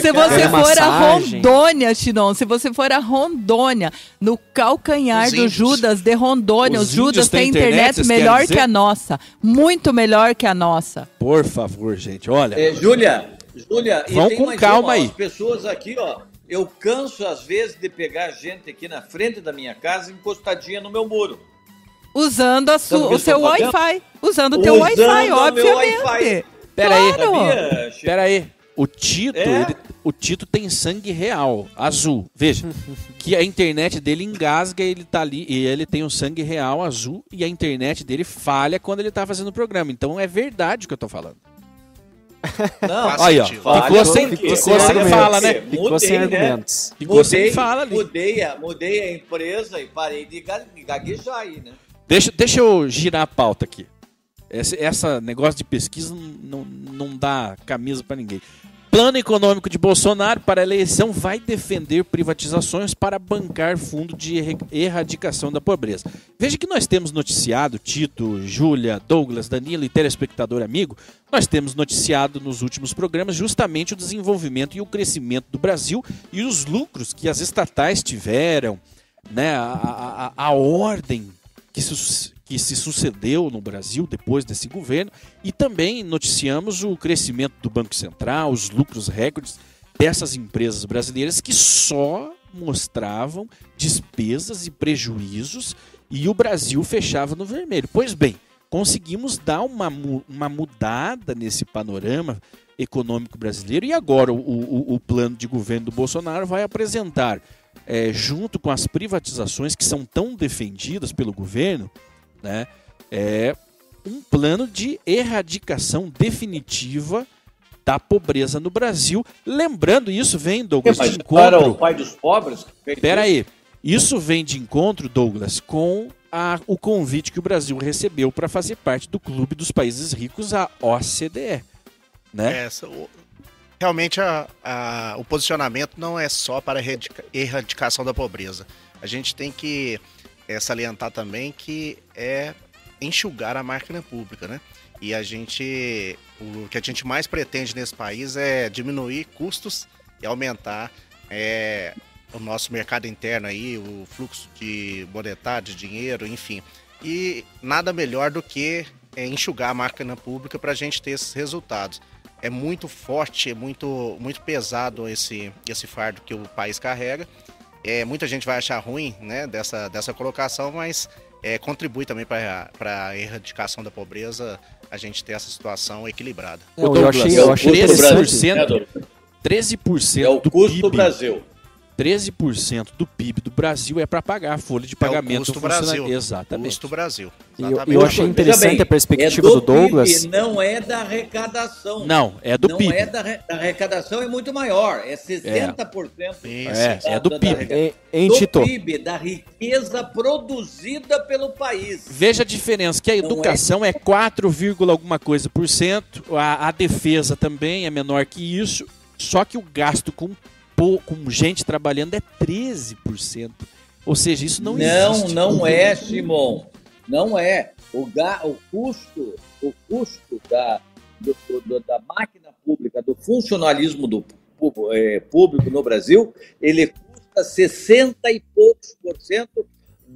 se você for a. Rondônia, Chinon, se você for a Rondônia, no calcanhar Os do índios. Judas de Rondônia, Os os Judas têm internet, internet, melhor que a nossa. Muito melhor que a nossa. Por favor, gente, olha. É, Júlia, Júlia, e Vão tem com mais calma uma, aí. As pessoas aqui, ó, eu canso às vezes de pegar gente aqui na frente da minha casa encostadinha no meu muro. Usando a su- o seu? Wi-Fi. Usando o teu Wi-Fi, obviamente. Pera aí. Claro. Chico? Pera aí. O Tito, É? ele- o Tito tem sangue real, azul. Veja, que a internet dele engasga, ele tá ali e ele tem o sangue real azul e a internet dele falha quando ele tá fazendo o programa. Então é verdade o que eu tô falando. Não, Aí, ó. Falha ficou sem, ficou sem argumentos. fala, né? Mudei, Ficou sem né? argumentos. Ficou sem fala ali. Mudei a, mudei a empresa e parei de gaguejar aí, né? Deixa, deixa eu girar a pauta aqui. Esse essa negócio de pesquisa não, não, dá camisa para ninguém. Plano econômico de Bolsonaro para a eleição vai defender privatizações para bancar fundo de erradicação da pobreza. Veja que nós temos noticiado, Tito, Júlia, Douglas, Danilo e telespectador amigo, nós temos noticiado nos últimos programas justamente o desenvolvimento e o crescimento do Brasil e os lucros que as estatais tiveram, né, a, a- a ordem que se, que se sucedeu no Brasil depois desse governo e também noticiamos o crescimento do Banco Central, os lucros recordes dessas empresas brasileiras que só mostravam despesas e prejuízos e o Brasil fechava no vermelho. Pois bem, conseguimos dar uma, uma mudada nesse panorama econômico brasileiro e agora o, o, o plano de governo do Bolsonaro vai apresentar é, junto com as privatizações que são tão defendidas pelo governo, né, é um plano de erradicação definitiva da pobreza no Brasil. Lembrando, isso vem, Douglas, de para o encontro. pai dos pobres? Pera aí. Isso vem de encontro, Douglas, com a- o convite que o Brasil recebeu para fazer parte do Clube dos Países Ricos, a OCDE. Né? Essa, o- realmente a- a- o posicionamento não é só para erradicação da pobreza. A gente tem que eh, salientar também que é enxugar a máquina pública, né? E a gente, o que a gente mais pretende nesse país é diminuir custos e aumentar eh, o nosso mercado interno aí, o fluxo de monetário, de dinheiro, enfim. E nada melhor do que eh, enxugar a máquina pública para a gente ter esses resultados é muito forte, é muito, muito pesado esse, esse fardo que o país carrega. É, muita gente vai achar ruim né, dessa, dessa colocação, mas é, contribui também para a erradicação da pobreza a gente ter essa situação equilibrada. Não, eu achei, É eu o achei custo do Brasil, interessante. né, Douglas? 13% É o do custo PIB. do Brasil. 13% do PIB do Brasil é para pagar a folha de pagamento é o custo do Brasil. Exatamente. Custo Brasil. E eu- Exatamente. eu achei interessante bem, a perspectiva é do Douglas. PIB, não é da arrecadação. Não, é do não PIB. é da, da arrecadação, é muito maior. É 60%. Isso, É, da- é do da- da PIB. arrecadação. É, hein, do? PIB, da riqueza produzida pelo país. Veja a diferença, que a Não educação é 4, vírgula alguma coisa por cento, a, a defesa também é menor que isso, só que o gasto com, po- com gente trabalhando é 13%. Ou seja, isso não, Não, existe. não é, Simon. Não é. O, ga, o custo, o custo da, do- do- da máquina pública, do funcionalismo do eh, público no Brasil, ele custa 60 e poucos por cento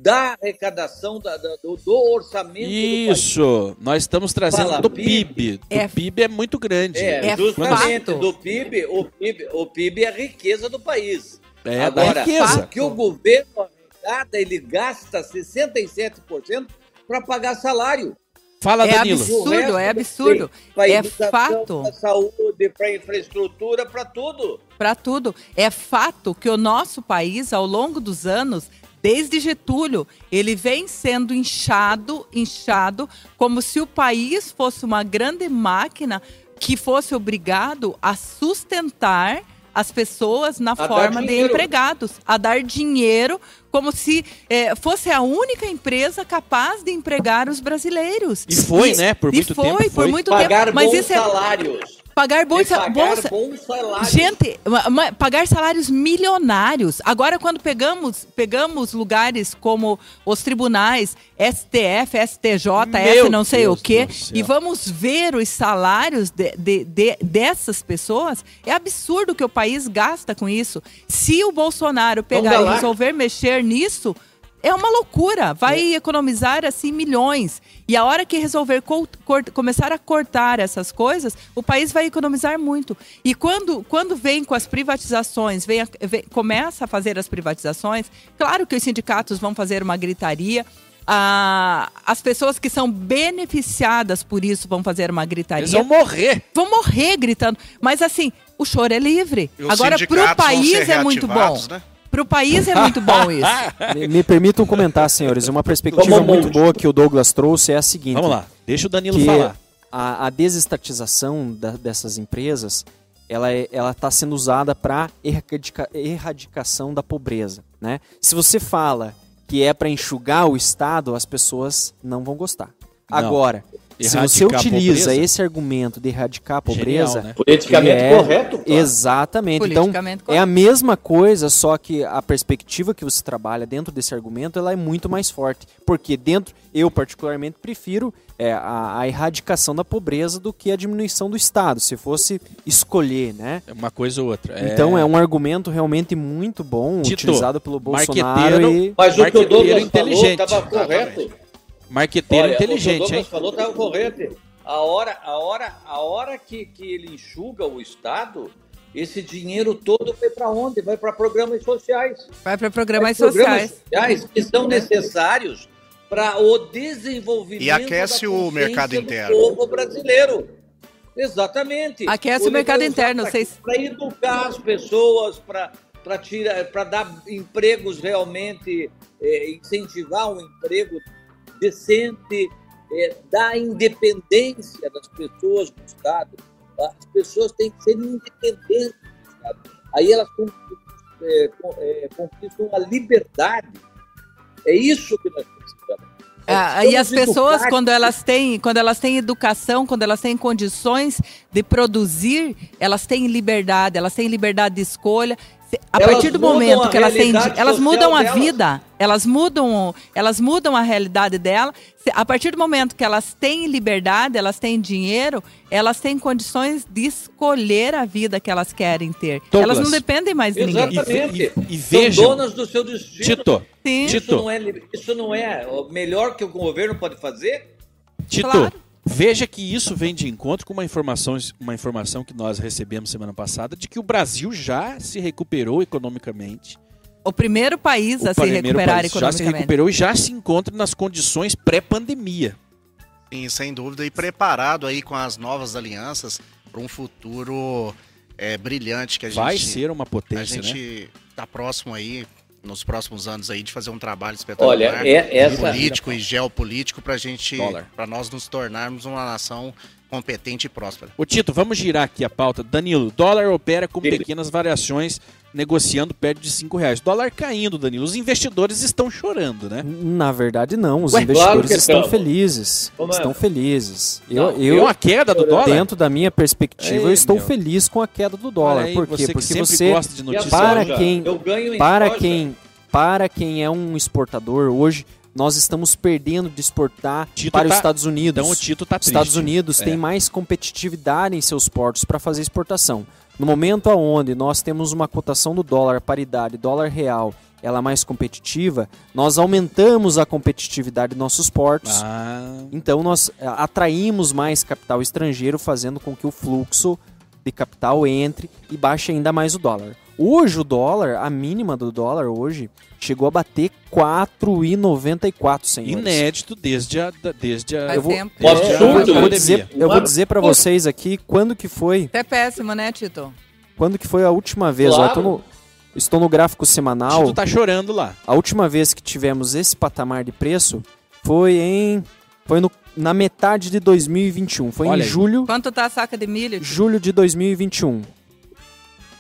da arrecadação da- da- do, do orçamento do país. Isso, nós estamos trazendo Fala, do PIB. PIB. Do É- PIB é muito grande. É, É justamente fato. do PIB, o PIB, o PIB é a riqueza do país. É Agora, da riqueza. o que o governo arrecada, ele gasta 67% para pagar salário. Fala, É Danilo. absurdo, O resto é absurdo. É fato. para saúde, para infraestrutura, para tudo. para tudo. É fato que o nosso país, ao longo dos anos, desde Getúlio, ele vem sendo inchado, inchado, como se o país fosse uma grande máquina que fosse obrigado a sustentar as pessoas na dar forma de empregados, a dar dinheiro como se eh, fosse a única empresa capaz de empregar os brasileiros. E foi, né? Por e muito foi, tempo por foi. muito Pagar tempo. Mas bons isso é salários. Pagar bons, pagar bons- bons salários. Gente, pagar salários milionários. Agora, quando pegamos, pegamos lugares como os tribunais, STF, STJ, Meu F não sei Deus o quê, e vamos ver os salários de- de- de- dessas pessoas, é absurdo que o país gasta com isso. Se o Bolsonaro pegar e resolver mexer nisso, é uma loucura. Vai economizar assim milhões. E a hora que resolver começar a cortar essas coisas, o país vai economizar muito. E quando, quando vem com as privatizações, vem a- vem- começa a fazer as privatizações, claro que os sindicatos vão fazer uma gritaria. ah, as pessoas que são beneficiadas por isso vão fazer uma gritaria Eles vão morrer. vão morrer gritando. Mas assim, o choro é livre. Agora, sindicatos vão país é muito bom. reativados, né? Pro país é muito bom isso. [LAUGHS] Me, me permitam comentar, senhores. Uma perspectiva muito boa que o Douglas trouxe é a seguinte. Vamos lá, deixa o Danilo que falar. a, a desestatização da- dessas empresas ela é- ela está sendo usada para erradica, erradicação da pobreza, né? Se você fala que é para enxugar o Estado, as pessoas não vão gostar. Não. Agora, se você utiliza pobreza? esse argumento de erradicar a pobreza, Genial, né? Politicamente é- correto. claro. Exatamente. Então, Politicamente é a mesma coisa, só que a perspectiva que você trabalha dentro desse argumento ela é muito mais forte. Porque dentro, eu particularmente prefiro é, a, a erradicação da pobreza do que a diminuição do Estado, se fosse escolher, né? É uma coisa ou outra. Então é um argumento realmente muito bom, Tito, utilizado pelo Bolsonaro e Mas o que o Douglas inteligente. falou estava correto. Marqueteiro Olha, inteligente, o que o hein? Falou estava correto. A hora, a hora, a hora que, que ele enxuga o Estado, esse dinheiro todo vai para onde? Vai para programas sociais. Vai para programas programas sociais. sociais que são necessários para o desenvolvimento E aquece da o mercado do interno. povo brasileiro. Exatamente. Aquece o mercado interno, vocês- Para educar as pessoas, para para tirar, para dar empregos realmente, eh, incentivar um emprego decente, eh, dar independência das pessoas do Estado. As pessoas têm que ser independentes do Estado. Aí elas con- eh, conquistam a liberdade. É isso que nós precisamos. Ah, e as pessoas, quando elas têm, quando elas têm educação, quando elas têm condições de produzir, elas têm liberdade, elas têm liberdade de escolha. A Elas partir do momento que elas têm, elas mudam a delas. vida, elas mudam, elas mudam a realidade dela. A partir do momento que elas têm liberdade, elas têm dinheiro, elas têm condições de escolher a vida que elas querem ter. Douglas. Elas não dependem mais de ninguém. Exatamente. E- e- e São vejam- donas do seu destino. Tito, Sim. Isso Tito. não, é, isso não é o melhor que o governo pode fazer? Tito, Claro. Veja que isso vem de encontro com uma informação, uma informação que nós recebemos semana passada de que o Brasil já se recuperou economicamente. O primeiro país a o se primeiro recuperar país já se economicamente. recuperou e já se encontra nas condições pré-pandemia. Sim, sem dúvida. E preparado aí com as novas alianças para um futuro é, brilhante que a Vai gente, ser uma a potência, né? gente tá próximo aí, nos próximos anos aí, de fazer um trabalho espetacular. Olha, é, essa, político e geopolítico para gente, para nós nos tornarmos uma nação competente e próspera. Ô Tito, vamos girar aqui a pauta. Danilo, dólar opera com Ele- pequenas variações, negociando perto de 5 reais. Dólar caindo, Danilo. Os investidores estão chorando, né? Na verdade, não. Os Ué, investidores claro estão estamos. felizes. Estão felizes. Eu, Não, eu, uma queda do dólar? dentro da minha perspectiva, eu Ei, estou meu. feliz com a queda do dólar. aí, Por quê? você que Porque você, gosta de a notícias. Para quem- Eu ganho em para quem, para quem é um exportador, hoje nós estamos perdendo de exportar Tito para tá- os Estados Unidos. Então o Tito tá Os triste. Estados Unidos É. têm mais competitividade em seus portos para fazer exportação. No momento onde nós temos uma cotação do dólar, paridade, dólar real, ela mais competitiva, nós aumentamos a competitividade de nossos portos. Ah, Então nós eh, atraímos mais capital estrangeiro, fazendo com que o fluxo de capital entre e baixe ainda mais o dólar. Hoje o dólar, a mínima do dólar hoje, chegou a bater 4,94, senhores. inédito desde a. Desde a Faz Eu vou- tempo. É, absurdo. eu vou dizer, eu vou dizer para vocês aqui quando que foi, É péssimo, né, Tito? quando que foi a última vez. Ó, Claro. eu tô no- estou no gráfico semanal. Tito tá chorando lá. A última vez que tivemos esse patamar de preço foi em foi no- na metade de 2021, foi Olha em aí. julho, Quanto tá a saca de milho? Tito? julho de 2021.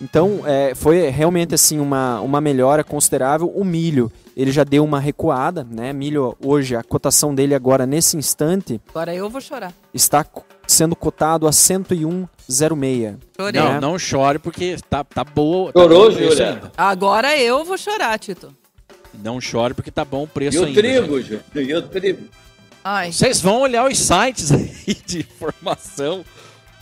Então, é, foi realmente assim uma, uma melhora considerável. O milho, ele já deu uma recuada, né? Milho hoje, a cotação dele agora nesse instante Agora eu vou chorar. está sendo cotado a 101,06. Chorei. Não, né? não chore porque tá, tá boa. Tá Chorou, preço Júlia? Agora eu vou chorar, Tito. Não chore porque tá bom o preço E o ainda. trigo, gente. Ju? E o trigo? Ai. Vocês vão olhar os sites [LAUGHS] aí de informação.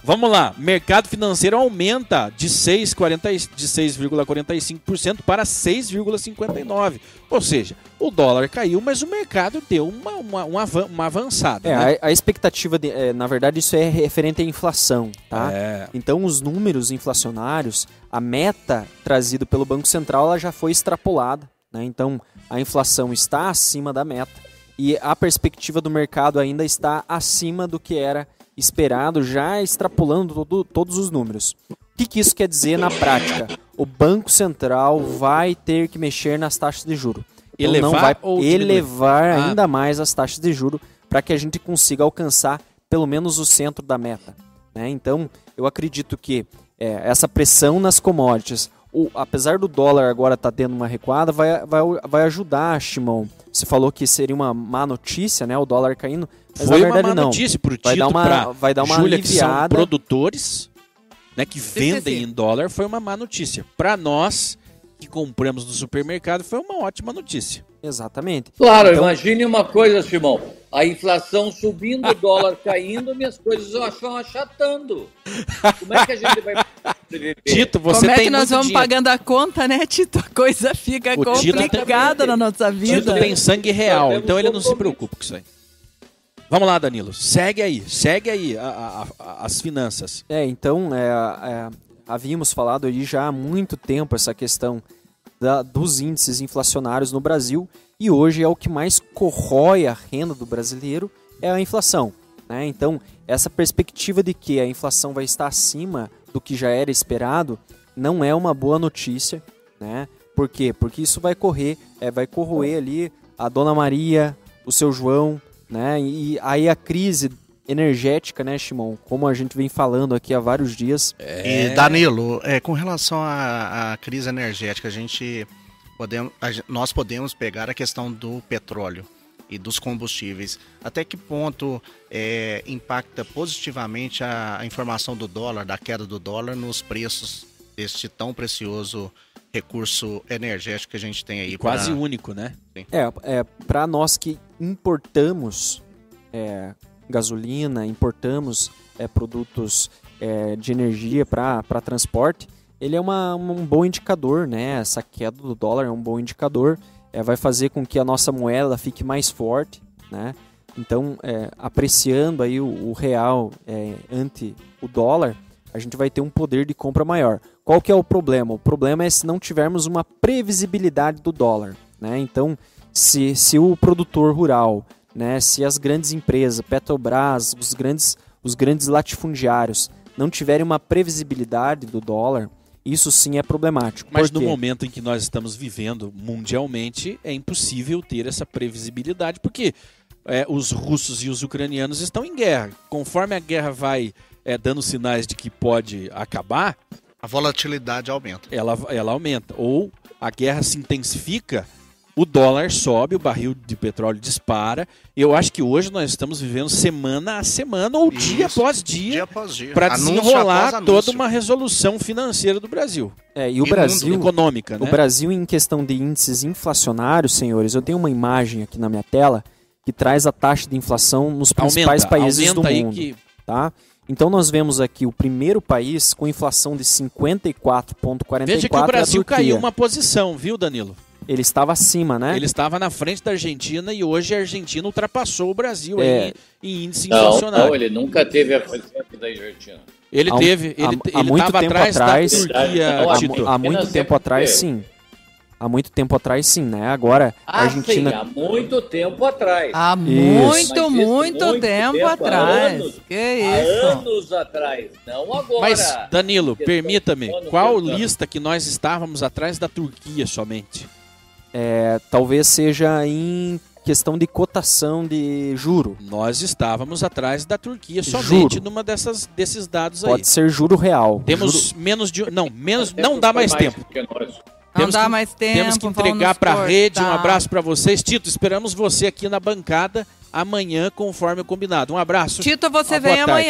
Vamos lá, mercado financeiro aumenta de 6,40 de 6,45% para 6,59%. Ou seja, o dólar caiu, mas o mercado deu uma, uma, uma avançada. É, né? a, a expectativa, de, é, na verdade, isso é referente à inflação, tá? É. Então, os números inflacionários, a meta trazida pelo Banco Central, ela já foi extrapolada. Né? Então, a inflação está acima da meta e a perspectiva do mercado ainda está acima do que era esperado, já extrapolando todo- todos os números. O que, que isso quer dizer na prática? O Banco Central vai ter que mexer nas taxas de juro. Então, não vai ou diminuir? elevar Ah. ainda mais as taxas de juro para que a gente consiga alcançar pelo menos o centro da meta. né? Então, eu acredito que é, essa pressão nas commodities, o- apesar do dólar agora estar tendo uma recuada, vai, vai, vai ajudar, Shimon. Você falou que seria uma má notícia, né? O dólar caindo, mas Foi na verdade uma má não. notícia pro Vai Tito, dar uma- pra vai dar uma Júlia, que são aliviada. produtores, né, que vendem sim. em dólar, foi uma má notícia. Para nós que compramos no supermercado, foi uma ótima notícia. Exatamente. Claro, Então- imagine uma coisa, Simão. A inflação subindo, o dólar caindo, minhas coisas estão achatando. Como é que a gente vai sobreviver? Tito, você Como é tem que nós vamos dinheiro. pagando a conta, né, Tito? A coisa fica O Tito tem- complicada na nossa Tito vida. tem sangue real, então ele não se preocupa com isso aí. Vamos lá, Danilo. Segue aí, segue aí a- a- a- as finanças. É, então, é, é, havíamos falado aí já há muito tempo essa questão da- dos índices inflacionários no Brasil e hoje é o que mais corrói a renda do brasileiro é a inflação. Né? Então, essa perspectiva de que a inflação vai estar acima do que já era esperado não é uma boa notícia. Né? Por quê? Porque isso vai correr, é, vai corroer ali a Dona Maria, o seu João, né? E aí a crise energética, né, Shimon? Como a gente vem falando aqui há vários dias. É. E Danilo, é, com relação à, à crise energética, a gente podemos, a nós podemos pegar a questão do petróleo e dos combustíveis. Até que ponto é, impacta positivamente a, a informação do dólar, da queda do dólar nos preços deste tão precioso recurso energético que a gente tem aí? Quase pra- único, né? É, é para nós que importamos é, gasolina, importamos é, produtos é, de energia para transporte, ele é uma, um bom indicador, né? Essa queda do dólar é um bom indicador, é, vai fazer com que a nossa moeda fique mais forte, né? Então, é, apreciando aí o, o real é, ante o dólar, a gente vai ter um poder de compra maior. Qual que é o problema? O problema é se não tivermos uma previsibilidade do dólar, né? Então, se, se o produtor rural, né, se as grandes empresas, Petrobras, os grandes, os grandes latifundiários não tiverem uma previsibilidade do dólar, isso sim é problemático. Mas no momento em que nós estamos vivendo mundialmente, é impossível ter essa previsibilidade, porque é, os russos e os ucranianos estão em guerra. Conforme a guerra vai é, dando sinais de que pode acabar, A volatilidade aumenta. ela, ela aumenta. Ou a guerra se intensifica, o dólar sobe, o barril de petróleo dispara. Eu acho que hoje nós estamos vivendo semana a semana ou dia Isso. após dia. Dia após dia. Para Anúncio desenrolar após toda uma resolução financeira do Brasil. É, e o E Brasil, Econômica, né? O Brasil, em questão de índices inflacionários, senhores, eu tenho uma imagem aqui na minha tela que traz a taxa de inflação nos principais aumenta, países aumenta do aí mundo. que Tá? Então nós vemos aqui o primeiro país com inflação de 54,44 Veja que o Brasil caiu uma posição, viu, Danilo? Ele estava acima, né? Ele estava na frente da Argentina e hoje a Argentina ultrapassou o Brasil É. aí em índice Não, inflacionário. não, ele nunca teve a frente da Argentina. Ele Há um- teve, há- ele há ele muito estava tempo atrás, atrás- da Turquia, há, há muito tempo atrás, sim. Há muito tempo atrás, sim, né? Agora, a Ah, Argentina sim, há muito tempo atrás. Há muito, muito, muito tempo, tempo, há atrás. anos. que Há isso? anos atrás, não agora. Mas, Danilo, permita-me, qual lista que nós estávamos atrás da Turquia somente? É, talvez seja em questão de cotação de juro. Nós estávamos atrás da Turquia somente Juro. numa dessas desses dados aí. Pode ser juro real. Temos Juro- menos de não, menos não dá foi mais tempo. Não Temos dá que- mais tempo. Temos que entregar para a rede. Um abraço para vocês. Tito, esperamos você aqui na bancada amanhã, conforme combinado. Um abraço. Tito, você vem amanhã.